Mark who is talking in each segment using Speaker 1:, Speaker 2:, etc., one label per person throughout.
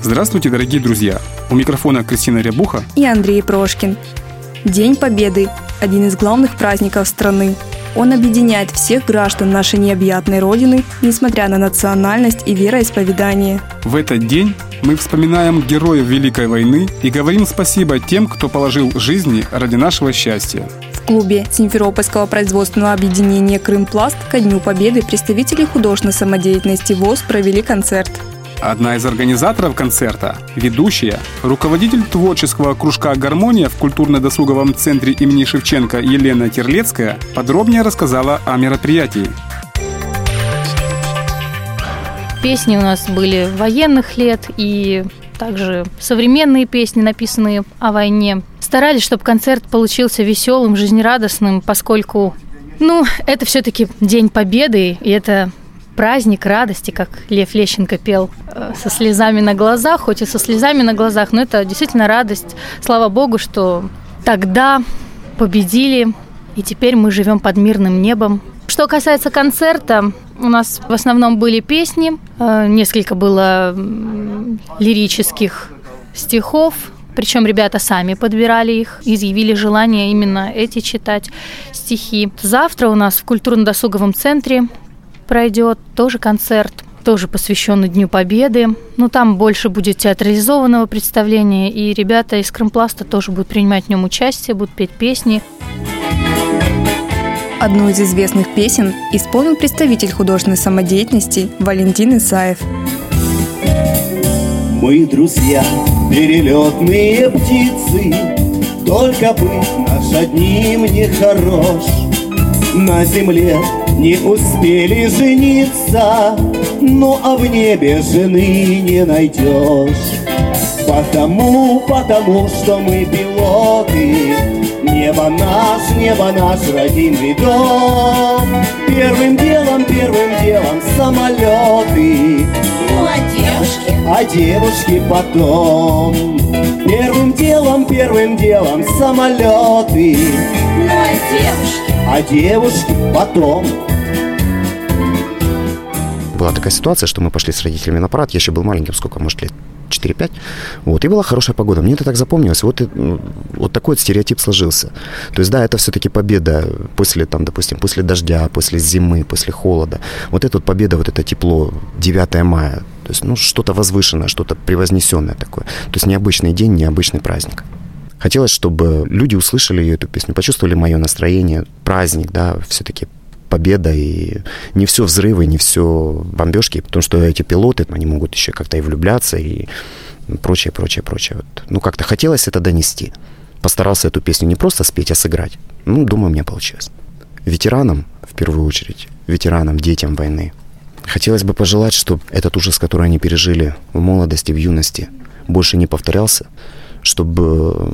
Speaker 1: Здравствуйте, дорогие друзья! У микрофона Кристина Рябуха
Speaker 2: и Андрей Прошкин. День Победы – один из главных праздников страны. Он объединяет всех граждан нашей необъятной Родины, несмотря на национальность и вероисповедание.
Speaker 1: В этот день мы вспоминаем героев Великой войны и говорим спасибо тем, кто положил жизни ради нашего счастья.
Speaker 2: В клубе Симферопольского производственного объединения «Крымпласт» ко Дню Победы представители художественной самодеятельности ВОЗ провели концерт.
Speaker 1: Одна из организаторов концерта, ведущая, руководитель творческого кружка «Гармония» в культурно-досуговом центре имени Шевченко Елена Терлецкая подробнее рассказала о мероприятии.
Speaker 3: Песни у нас были военных лет и также современные песни, написанные о войне. Старались, чтобы концерт получился веселым, жизнерадостным, поскольку, ну, это все-таки День Победы, и это праздник радости, как Лев Лещенко пел, э, со слезами на глазах, хоть и со слезами на глазах, но это действительно радость. Слава Богу, что тогда победили, и теперь мы живем под мирным небом. Что касается концерта, у нас в основном были песни, э, несколько было лирических стихов, причем ребята сами подбирали их, изъявили желание именно эти читать стихи. Завтра у нас в культурно-досуговом центре пройдет тоже концерт, тоже посвященный Дню Победы. Ну, там больше будет театрализованного представления, и ребята из Крымпласта тоже будут принимать в нем участие, будут петь песни.
Speaker 2: Одну из известных песен исполнил представитель художественной самодеятельности Валентин Исаев.
Speaker 4: Мы друзья, перелетные птицы, Только быть наш одним не хорош. На земле не успели жениться, Ну а в небе жены не найдешь. Потому, потому что мы пилоты, Небо наш, небо наш родимый дом. Первым делом, первым делом самолеты.
Speaker 5: Ну а девушки?
Speaker 4: А девушки потом. Первым делом, первым делом самолеты.
Speaker 5: Ну а девушки?
Speaker 4: А девушки потом
Speaker 6: была такая ситуация, что мы пошли с родителями на парад. Я еще был маленьким, сколько, может, лет 4-5. Вот, и была хорошая погода. Мне это так запомнилось. Вот, и, ну, вот такой вот стереотип сложился. То есть, да, это все-таки победа после, там, допустим, после дождя, после зимы, после холода. Вот эта вот победа, вот это тепло, 9 мая. То есть, ну, что-то возвышенное, что-то превознесенное такое. То есть, необычный день, необычный праздник. Хотелось, чтобы люди услышали эту песню, почувствовали мое настроение, праздник, да, все-таки победа, и не все взрывы, не все бомбежки, потому что эти пилоты, они могут еще как-то и влюбляться, и прочее, прочее, прочее. Вот. Ну, как-то хотелось это донести. Постарался эту песню не просто спеть, а сыграть. Ну, думаю, мне получилось. Ветеранам, в первую очередь, ветеранам, детям войны, хотелось бы пожелать, чтобы этот ужас, который они пережили в молодости, в юности, больше не повторялся, чтобы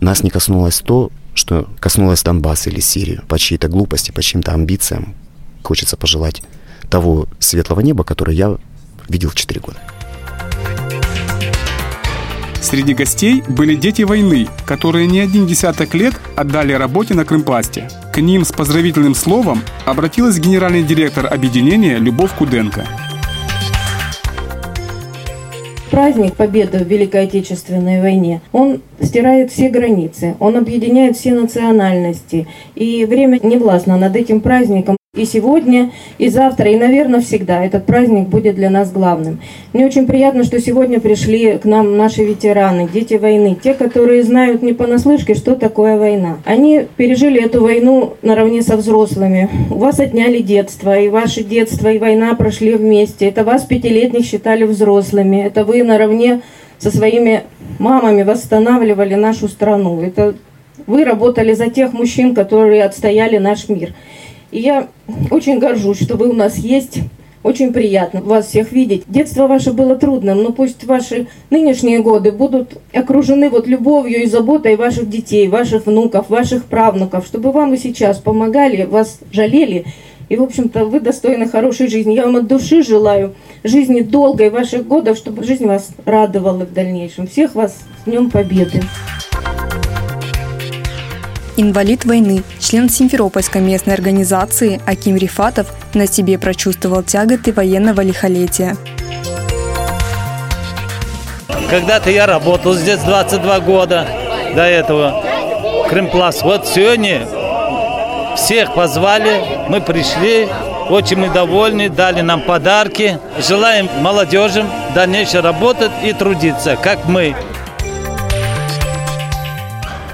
Speaker 6: нас не коснулось то, что коснулось Донбасса или Сирии по чьей-то глупости, по чьим-то амбициям. Хочется пожелать того светлого неба, которое я видел в 4 года.
Speaker 1: Среди гостей были дети войны, которые не один десяток лет отдали работе на Крымпласте. К ним с поздравительным словом обратилась генеральный директор объединения Любовь Куденко –
Speaker 7: праздник Победы в Великой Отечественной войне, он стирает все границы, он объединяет все национальности. И время не властно над этим праздником. И сегодня, и завтра, и, наверное, всегда этот праздник будет для нас главным. Мне очень приятно, что сегодня пришли к нам наши ветераны, дети войны, те, которые знают не понаслышке, что такое война. Они пережили эту войну наравне со взрослыми. У вас отняли детство, и ваше детство, и война прошли вместе. Это вас, пятилетних, считали взрослыми. Это вы наравне со своими мамами восстанавливали нашу страну. Это вы работали за тех мужчин, которые отстояли наш мир. И я очень горжусь, что вы у нас есть. Очень приятно вас всех видеть. Детство ваше было трудным, но пусть ваши нынешние годы будут окружены вот любовью и заботой ваших детей, ваших внуков, ваших правнуков, чтобы вам и сейчас помогали, вас жалели. И, в общем-то, вы достойны хорошей жизни. Я вам от души желаю жизни долгой ваших годов, чтобы жизнь вас радовала в дальнейшем. Всех вас с Днем Победы!
Speaker 2: Инвалид войны, член Симферопольской местной организации Аким Рифатов на себе прочувствовал тяготы военного лихолетия.
Speaker 8: Когда-то я работал здесь 22 года до этого. Крымпласт. Вот сегодня всех позвали, мы пришли, очень мы довольны, дали нам подарки. Желаем молодежи дальнейшее работать и трудиться, как мы.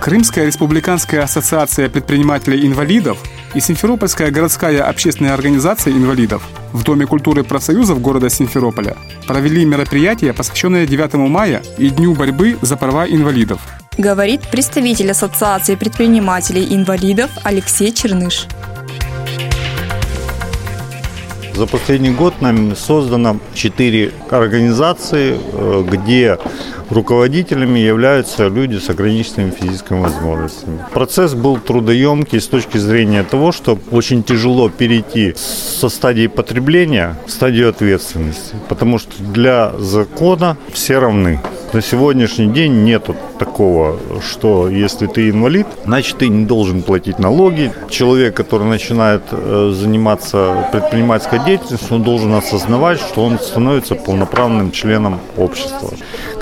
Speaker 1: Крымская республиканская ассоциация предпринимателей-инвалидов и Симферопольская городская общественная организация инвалидов в Доме культуры профсоюзов города Симферополя провели мероприятие, посвященное 9 мая и Дню борьбы за права инвалидов.
Speaker 2: Говорит представитель Ассоциации предпринимателей-инвалидов Алексей Черныш.
Speaker 9: За последний год нами создано четыре организации, э, где руководителями являются люди с ограниченными физическими возможностями. Процесс был трудоемкий с точки зрения того, что очень тяжело перейти со стадии потребления в стадию ответственности, потому что для закона все равны. На сегодняшний день нет такого, что если ты инвалид, значит ты не должен платить налоги. Человек, который начинает э, заниматься предпринимательской деятельностью, он должен осознавать, что он становится полноправным членом общества.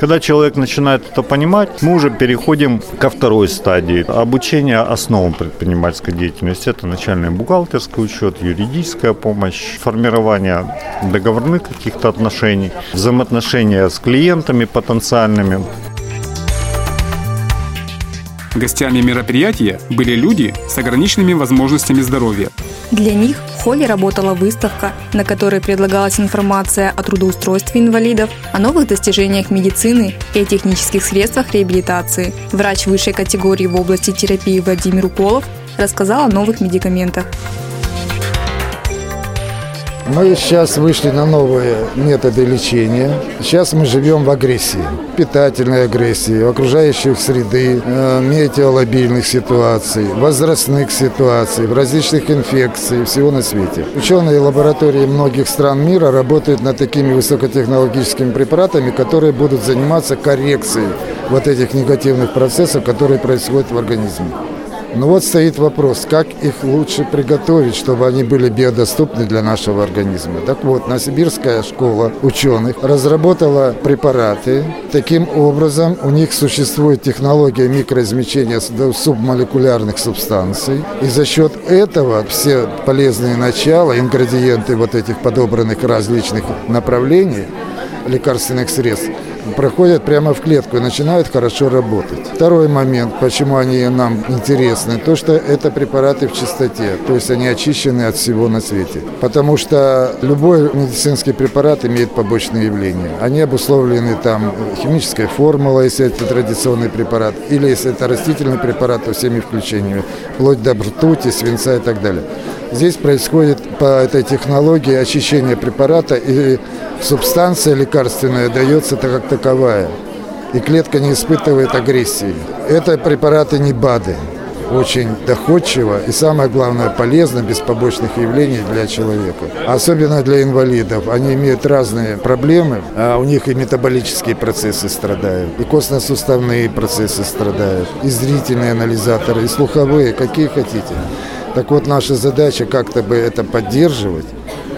Speaker 9: Когда человек начинает это понимать, мы уже переходим ко второй стадии. Обучение основам предпринимательской деятельности. Это начальный бухгалтерский учет, юридическая помощь, формирование договорных каких-то отношений, взаимоотношения с клиентами потенциальными.
Speaker 1: Гостями мероприятия были люди с ограниченными возможностями здоровья.
Speaker 2: Для них в холле работала выставка, на которой предлагалась информация о трудоустройстве инвалидов, о новых достижениях медицины и о технических средствах реабилитации. Врач высшей категории в области терапии Владимир Уколов рассказал о новых медикаментах.
Speaker 10: Мы сейчас вышли на новые методы лечения. Сейчас мы живем в агрессии, питательной агрессии, окружающих среды, э, метеолобильных ситуаций, возрастных ситуаций, в различных инфекций, всего на свете. Ученые лаборатории многих стран мира работают над такими высокотехнологическими препаратами, которые будут заниматься коррекцией вот этих негативных процессов, которые происходят в организме. Но вот стоит вопрос, как их лучше приготовить, чтобы они были биодоступны для нашего организма. Так вот, Новосибирская школа ученых разработала препараты. Таким образом, у них существует технология микроизмещения субмолекулярных субстанций. И за счет этого все полезные начала, ингредиенты вот этих подобранных различных направлений лекарственных средств проходят прямо в клетку и начинают хорошо работать. Второй момент, почему они нам интересны, то, что это препараты в чистоте, то есть они очищены от всего на свете. Потому что любой медицинский препарат имеет побочные явления. Они обусловлены там химической формулой, если это традиционный препарат, или если это растительный препарат, то всеми включениями, вплоть до ртути, свинца и так далее. Здесь происходит по этой технологии очищение препарата, и субстанция лекарственная дается как таковая. И клетка не испытывает агрессии. Это препараты не БАДы. Очень доходчиво и, самое главное, полезно, без побочных явлений для человека. Особенно для инвалидов. Они имеют разные проблемы, а у них и метаболические процессы страдают, и костно-суставные процессы страдают, и зрительные анализаторы, и слуховые, какие хотите. Так вот, наша задача как-то бы это поддерживать,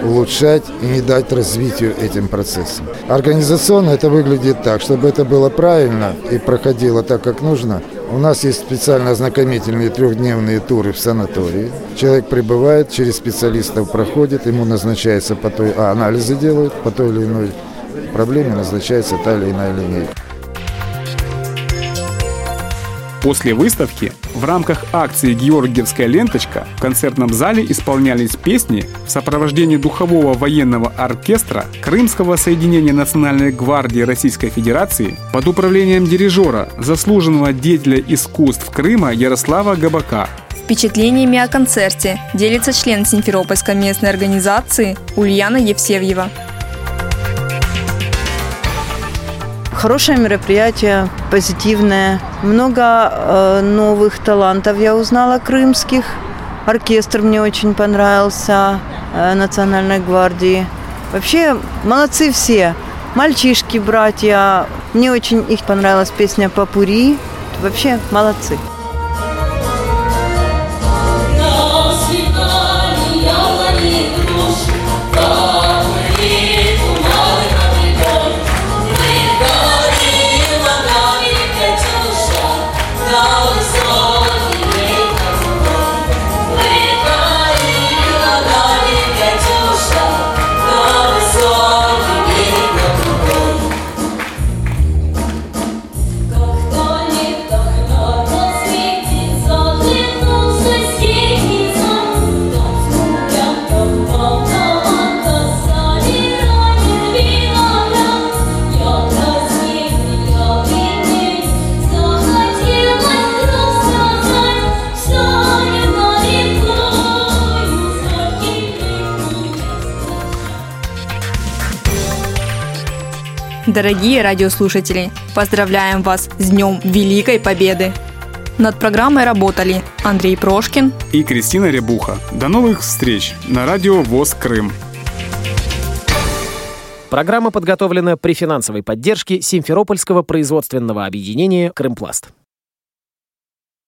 Speaker 10: улучшать и не дать развитию этим процессам. Организационно это выглядит так, чтобы это было правильно и проходило так, как нужно. У нас есть специально ознакомительные трехдневные туры в санатории. Человек прибывает, через специалистов проходит, ему назначается по той, а анализы делают, по той или иной проблеме назначается та или иная линейка.
Speaker 1: После выставки в рамках акции «Георгиевская ленточка» в концертном зале исполнялись песни в сопровождении духового военного оркестра Крымского соединения Национальной гвардии Российской Федерации под управлением дирижера, заслуженного деятеля искусств Крыма Ярослава Габака
Speaker 2: Впечатлениями о концерте делится член Симферопольской местной организации Ульяна Евсевьева.
Speaker 11: Хорошее мероприятие, позитивное. Много э, новых талантов я узнала крымских. Оркестр мне очень понравился, э, Национальной гвардии. Вообще молодцы все. Мальчишки, братья. Мне очень их понравилась песня «Папури». Вообще молодцы.
Speaker 2: Дорогие радиослушатели, поздравляем вас с Днем Великой Победы! Над программой работали Андрей Прошкин
Speaker 1: и Кристина Рябуха. До новых встреч на радио ВОЗ Крым.
Speaker 12: Программа подготовлена при финансовой поддержке Симферопольского производственного объединения «Крымпласт».